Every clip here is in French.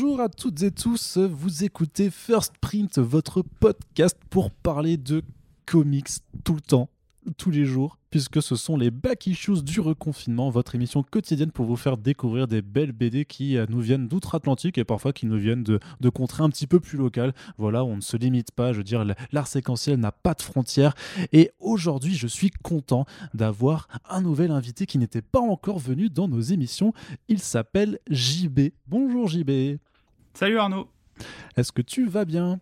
Bonjour à toutes et tous, vous écoutez First Print, votre podcast pour parler de comics tout le temps, tous les jours, puisque ce sont les back issues du reconfinement, votre émission quotidienne pour vous faire découvrir des belles BD qui euh, nous viennent d'outre-Atlantique et parfois qui nous viennent de, de contrées un petit peu plus locales. Voilà, on ne se limite pas, je veux dire, l'art séquentiel n'a pas de frontières. Et aujourd'hui, je suis content d'avoir un nouvel invité qui n'était pas encore venu dans nos émissions. Il s'appelle JB. Bonjour JB. Salut Arnaud. Est-ce que tu vas bien?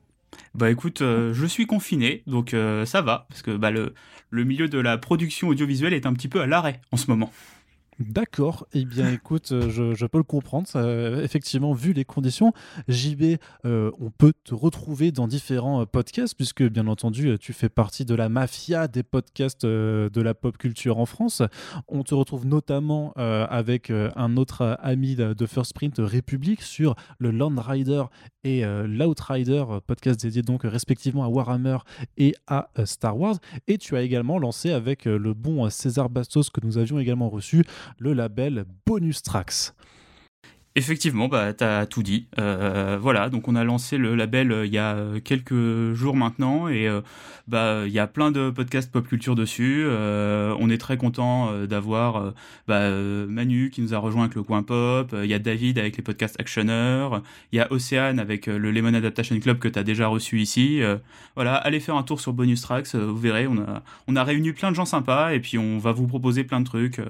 Bah écoute, euh, je suis confiné, donc euh, ça va, parce que bah, le, le milieu de la production audiovisuelle est un petit peu à l'arrêt en ce moment. D'accord, eh bien écoute, euh, je, peux le comprendre, effectivement, vu les conditions. JB, euh, on peut te retrouver dans différents euh, podcasts, puisque bien entendu, tu fais partie de la mafia des podcasts de la pop culture en France. On te retrouve notamment avec un autre ami de First Print, République, sur le Land Rider et l'Outrider, podcast dédié donc respectivement à Warhammer et à Star Wars. Et tu as également lancé avec le bon César Bastos que nous avions également reçu le label Bonus Tracks. Effectivement, bah, tu as tout dit. Euh, voilà, donc on a lancé le label euh, il y a euh, quelques jours maintenant et bah il y a plein de podcasts pop culture dessus. on est très content d'avoir bah, Manu qui nous a rejoint avec le coin pop. Il y a David avec les podcasts Actioner. Il y a Océane avec le Lemon Adaptation Club que tu as déjà reçu ici. voilà, allez faire un tour sur Bonus Tracks. vous verrez, on a on a réuni plein de gens sympas et puis on va vous proposer plein de trucs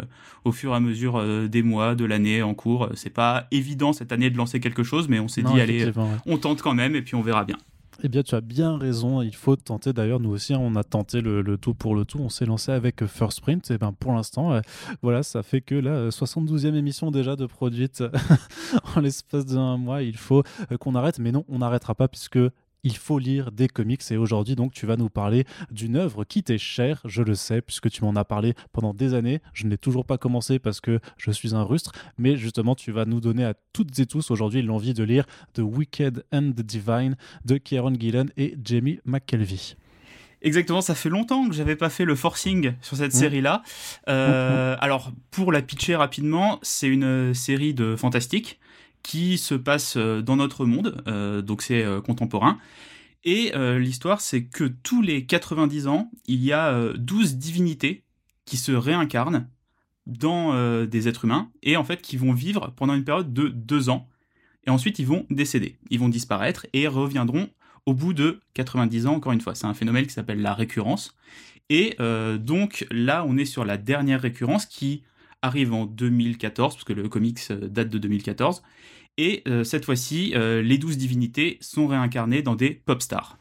au fur et à mesure des mois, de l'année en cours. C'est pas évident cette année de lancer quelque chose, mais on s'est dit, allez, on tente quand même et puis on verra bien. Eh bien, tu as bien raison. Il faut tenter. D'ailleurs, nous aussi, on a tenté le, tout pour le tout. On s'est lancé avec First Print. Et ben, pour l'instant, euh, voilà, ça fait que la 72e émission déjà de produite en l'espace d'un mois. Il faut euh, qu'on arrête. Mais non, on n'arrêtera pas puisque il faut lire des comics. Et aujourd'hui, donc, tu vas nous parler d'une œuvre qui t'est chère, je le sais, puisque tu m'en as parlé pendant des années. Je n'ai toujours pas commencé parce que je suis un rustre, mais justement, tu vas nous donner à toutes et tous aujourd'hui l'envie de lire The Wicked and the Divine de Kieron Gillen et Jamie McKelvey. Exactement, ça fait longtemps que j'avais pas fait le forcing sur cette mmh. série-là. Euh, mmh. Alors, pour la pitcher rapidement, c'est une série de fantastique qui se passe euh, dans notre monde, euh, donc c'est euh, contemporain. Et l'histoire, c'est que tous les 90 ans, il y a 12 divinités qui se réincarnent dans des êtres humains et en fait qui vont vivre pendant une période de deux ans. Et ensuite, ils vont décéder. Ils vont disparaître et reviendront au bout de 90 ans, encore une fois. C'est un phénomène qui s'appelle la récurrence. Et donc là, on est sur la dernière récurrence qui arrive en 2014, parce que le comics date de 2014. Et euh, cette fois-ci, euh, les douze divinités sont réincarnées dans des pop stars.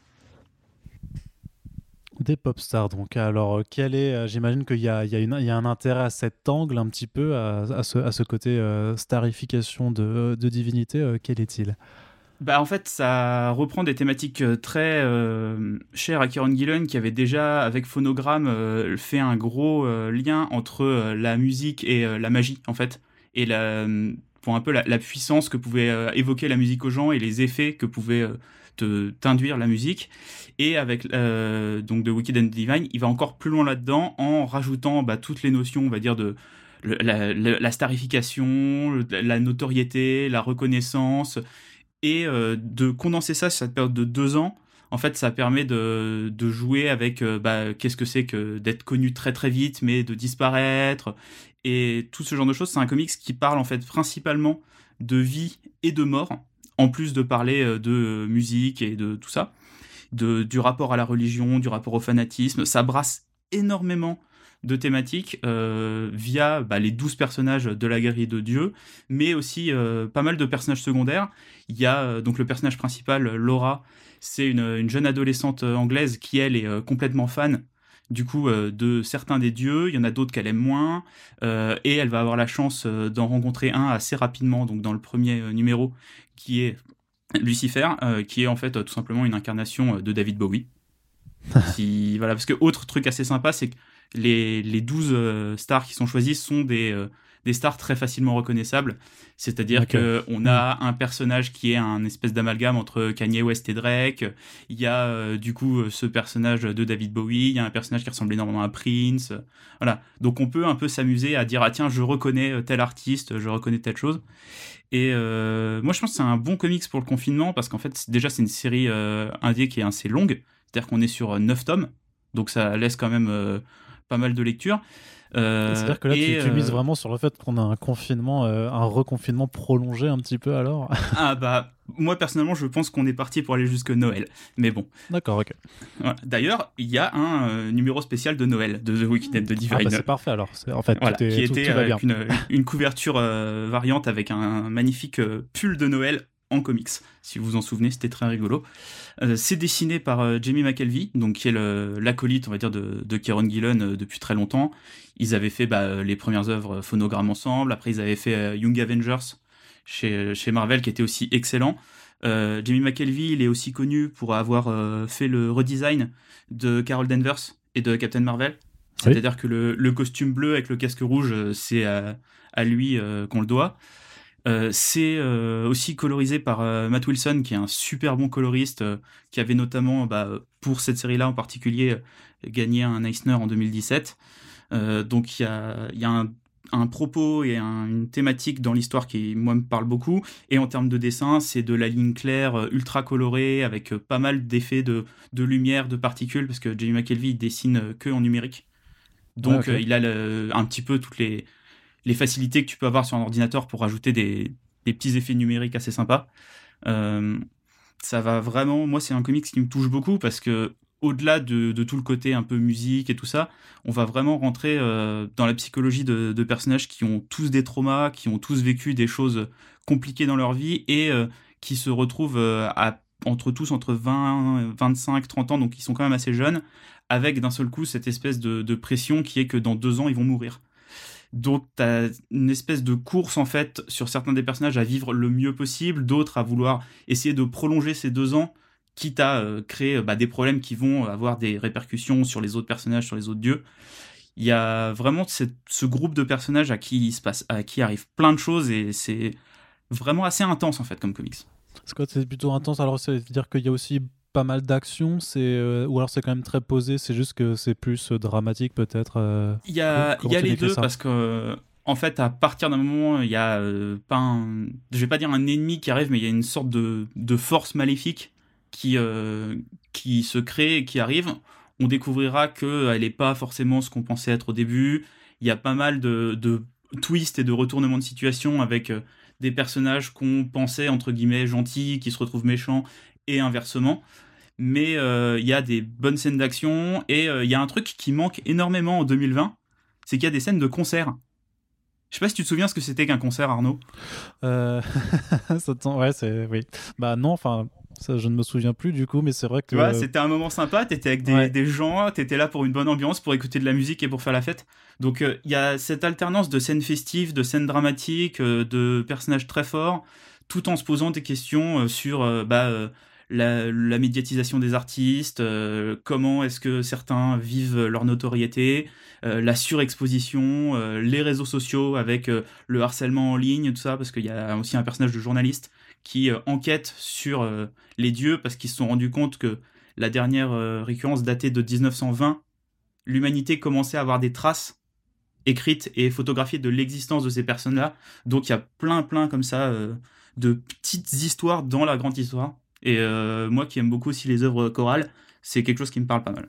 Des pop stars, donc alors quel est, euh, j'imagine qu'il y, a, un intérêt à cet angle un petit peu, à, ce, côté starification de, de divinité, quel est-il? Bah en fait, ça reprend des thématiques très chères à Kieron Gillen, qui avait déjà, avec Phonogramme, fait un gros lien entre la musique et la magie, en fait. Et la, pour un peu la, puissance que pouvait euh, évoquer la musique aux gens et les effets que pouvait euh, te t'induire la musique. Et avec euh, donc de Wicked and Divine, il va encore plus loin là-dedans en rajoutant bah, toutes les notions, on va dire, de la, starification, la notoriété, la reconnaissance, et de condenser ça sur cette période de deux ans. En fait, ça permet de, jouer avec bah, qu'est-ce que c'est que d'être connu très très vite, mais de disparaître, et tout ce genre de choses. C'est un comics qui parle en fait principalement de vie et de mort, en plus de parler euh, de musique et de tout ça, du rapport à la religion, du rapport au fanatisme. Ça brasse énormément de thématiques euh, via bah, les douze personnages de la guerrier de Dieu, mais aussi euh, pas mal de personnages secondaires. Il y a donc le personnage principal, Laura, c'est une, une, jeune adolescente anglaise qui, elle, est complètement fan du coup euh, de certains des dieux, il y en a d'autres qu'elle aime moins, euh, et elle va avoir la chance euh, d'en rencontrer un assez rapidement, donc dans le premier numéro, qui est Lucifer, qui est en fait tout simplement une incarnation de David Bowie. si, voilà, parce que autre truc assez sympa, c'est que les, les 12 stars qui sont choisies sont des, des stars très facilement reconnaissables. C'est-à-dire que on a un personnage qui est un espèce d'amalgame entre Kanye West et Drake. Il y a euh, du coup ce personnage de David Bowie. Il y a un personnage qui ressemble énormément à Prince. Voilà. Donc on peut un peu s'amuser à dire ah tiens je reconnais tel artiste, je reconnais telle chose. Et euh, moi je pense que c'est un bon comics pour le confinement parce qu'en fait déjà c'est une série euh, indie qui est assez longue. C'est-à-dire qu'on est sur 9 tomes. Donc ça laisse quand même pas mal de lecture. Euh, C'est-à-dire que là, tu, mises euh, vraiment sur le fait qu'on a un confinement, euh, un reconfinement prolongé un petit peu alors Ah bah, moi personnellement, je pense qu'on est parti pour aller jusque Noël. Mais bon. D'accord, ok. D'ailleurs, il y a un numéro spécial de Noël de The Weeknd de Divine. Ah bah c'est parfait alors. En fait, qui était avec une, couverture variante avec un magnifique pull de Noël en comics. Si vous vous en souvenez, c'était très rigolo. Euh, c'est dessiné par euh, Jamie McKelvey, donc qui est l'acolyte, on va dire, de, de Kieron Gillen euh, depuis très longtemps. Ils avaient fait bah, les premières œuvres Phonogramme ensemble. Après, ils avaient fait Young Avengers chez, chez Marvel, qui était aussi excellent. Jamie McKelvey, il est aussi connu pour avoir fait le redesign de Carol Danvers et de Captain Marvel. C'est-à-dire que le, costume bleu avec le casque rouge, c'est à, à, lui qu'on le doit. Euh, c'est euh, aussi colorisé par euh, Matt Wilson, qui est un super bon coloriste, qui avait notamment, bah, pour cette série-là en particulier, gagné un Eisner en 2017. donc il y a, un, propos et une thématique dans l'histoire qui, moi, me parle beaucoup. Et en termes de dessin, c'est de la ligne claire, ultra colorée, avec pas mal d'effets de, lumière, de particules, parce que Jamie McKelvey, dessine que en numérique. Donc il a un petit peu toutes les les facilités que tu peux avoir sur un ordinateur pour rajouter des, petits effets numériques assez sympas. Euh, ça va vraiment, moi c'est un comics qui me touche beaucoup parce que au-delà de, tout le côté un peu musique et tout ça, on va vraiment rentrer euh, dans la psychologie de, personnages qui ont tous des traumas, qui ont tous vécu des choses compliquées dans leur vie et euh, qui se retrouvent à, entre tous entre 20, 25, 30 ans, donc ils sont quand même assez jeunes, avec d'un seul coup cette espèce de pression qui est que dans deux ans ils vont mourir. Donc, tu as une espèce de course, en fait, sur certains des personnages à vivre le mieux possible, d'autres à vouloir essayer de prolonger ces deux ans, quitte à euh, créer bah, des problèmes qui vont avoir des répercussions sur les autres personnages, sur les autres dieux. Il y a vraiment ce groupe de personnages à qui il se passe, à qui arrive plein de choses et c'est vraiment assez intense en fait comme comics. C'est plutôt intense. Alors, c'est-à-dire qu'il y a aussi pas mal d'action, c'est euh, ou alors c'est quand même très posé, c'est juste que c'est plus euh, dramatique peut-être. Euh, il y a, il y a les deux parce que en fait à partir d'un moment il y a pas un, je vais pas dire un ennemi qui arrive, mais il y a une sorte de, de force maléfique qui qui se crée et qui arrive. On découvrira que elle est pas forcément ce qu'on pensait être au début. Il y a pas mal de, de twists et de retournements de situation avec des personnages qu'on pensait entre guillemets gentils qui se retrouvent méchants et inversement mais euh, il y a des bonnes scènes d'action et euh, il y a un truc qui manque énormément en 2020, c'est qu'il y a des scènes de concert. Je sais pas si tu te souviens ce que c'était qu'un concert, Arnaud. Euh... ouais, c'est oui. Bah non, enfin. Ça, je ne me souviens plus du coup, mais c'est vrai que. Tu vois, c'était un moment sympa. T'étais avec des, des gens, t'étais là pour une bonne ambiance, pour écouter de la musique et pour faire la fête. Donc euh, il y a cette alternance de scènes festives, de scènes dramatiques, de personnages très forts, tout en se posant des questions sur bah, la, médiatisation des artistes, euh, comment est-ce que certains vivent leur notoriété, euh, la surexposition, euh, les réseaux sociaux avec le harcèlement en ligne, tout ça, parce qu'il y a aussi un personnage de journaliste qui enquête sur les dieux parce qu'ils se sont rendus compte que la dernière récurrence datait de 1920, l'humanité commençait à avoir des traces écrites et photographiées de l'existence de ces personnes-là. Donc il y a plein, plein comme ça de petites histoires dans la grande histoire. Et euh, moi qui aime beaucoup aussi les œuvres chorales, c'est quelque chose qui me parle pas mal.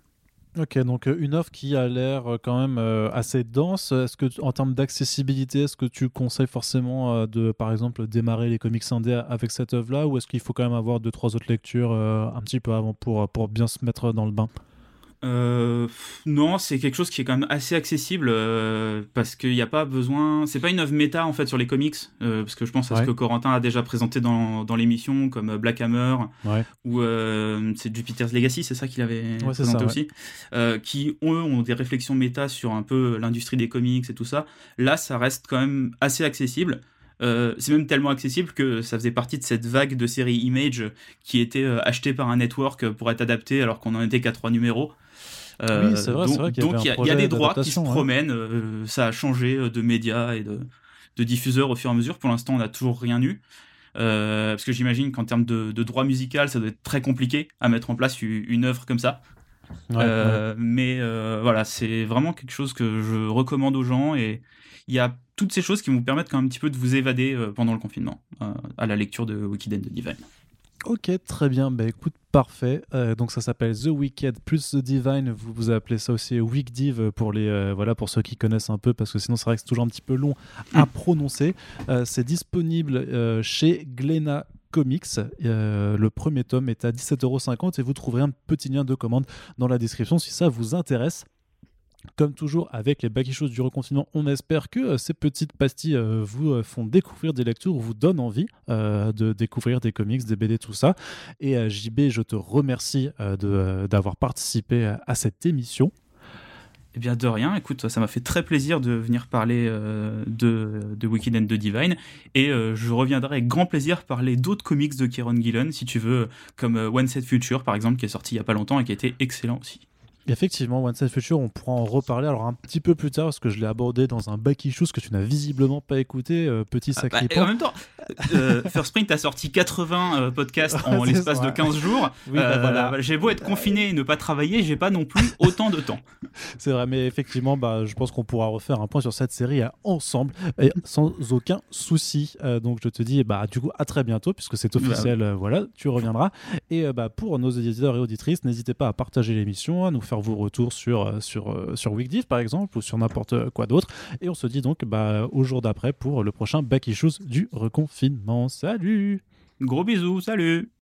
Ok, donc euh, une offre qui a l'air euh, quand même assez dense. Est-ce que, en termes d'accessibilité, est-ce que tu conseilles forcément de, par exemple, démarrer les comics indés avec cette œuvre-là, ou est-ce qu'il faut quand même avoir deux trois autres lectures un petit peu avant pour, pour bien se mettre dans le bain? Euh, non, c'est quelque chose qui est quand même assez accessible euh, parce qu'il n'y a pas besoin. C'est pas une œuvre méta en fait sur les comics euh, parce que je pense à ce que Corentin a déjà présenté dans, dans l'émission comme Black Hammer ou c'est Jupiter's Legacy, c'est ça qu'il avait présenté aussi, qui eux ont des réflexions méta sur un peu l'industrie des comics et tout ça. Là, ça reste quand même assez accessible. C'est même tellement accessible que ça faisait partie de cette vague de séries Image qui était achetée par un network pour être adaptée alors qu'on en était qu'à trois numéros. Euh, oui, vrai, donc, il y, a des droits qui se promènent. Euh, ça a changé euh, de médias et de, de diffuseurs au fur et à mesure. Pour l'instant, on n'a toujours rien eu. parce que j'imagine qu'en termes de, droit musical, ça doit être très compliqué à mettre en place une, œuvre comme ça. Mais voilà, c'est vraiment quelque chose que je recommande aux gens et il y a toutes ces choses qui vont vous permettre quand même un petit peu de vous évader pendant le confinement à la lecture de Wikiden de Divine. Ok, très bien. Bah écoute, parfait. Euh, donc ça s'appelle The Wicked plus The Divine. Vous vous appelez ça aussi Week Div pour les euh, voilà pour ceux qui connaissent un peu parce que sinon c'est vrai que c'est toujours un petit peu long à mm. prononcer. Euh, c'est disponible chez Glénat Comics. le premier tome est à 17,50€ et vous trouverez un petit lien de commande dans la description si ça vous intéresse. Comme toujours avec les baquichos du reconfinement, on espère que euh, ces petites pastilles euh, vous euh, font découvrir des lectures, vous donnent envie de découvrir des comics, des BD, tout ça. Et JB, je te remercie d'avoir participé à cette émission. Eh bien, de rien. Écoute, ça m'a fait très plaisir de venir parler de, de Wicked and de Divine. Et je reviendrai avec grand plaisir parler d'autres comics de Kieron Gillen, si tu veux, comme One Set Future, par exemple, qui est sorti il y a pas longtemps et qui a été excellent aussi. Effectivement, One Side Future, on pourra en reparler alors un petit peu plus tard parce que je l'ai abordé dans un back issue que tu n'as visiblement pas écouté, euh, petit ah, bah, En même temps, euh, First Print a sorti 80 euh, podcasts en l'espace de 15 jours. Bah, j'ai beau être confiné et ne pas travailler, j'ai pas non plus autant de temps. C'est vrai, mais effectivement, bah, je pense qu'on pourra refaire un point sur cette série ensemble et sans aucun souci. donc je te dis, bah, du coup, à très bientôt puisque c'est officiel. voilà, tu reviendras. Et bah, pour nos éditeurs et auditrices, n'hésitez pas à partager l'émission, à nous faire vos retours sur, euh, sur, euh, sur Weekdiv par exemple ou sur n'importe quoi d'autre. Et on se dit donc bah, au jour d'après pour le prochain Back Issues du reconfinement. Salut Gros bisous, salut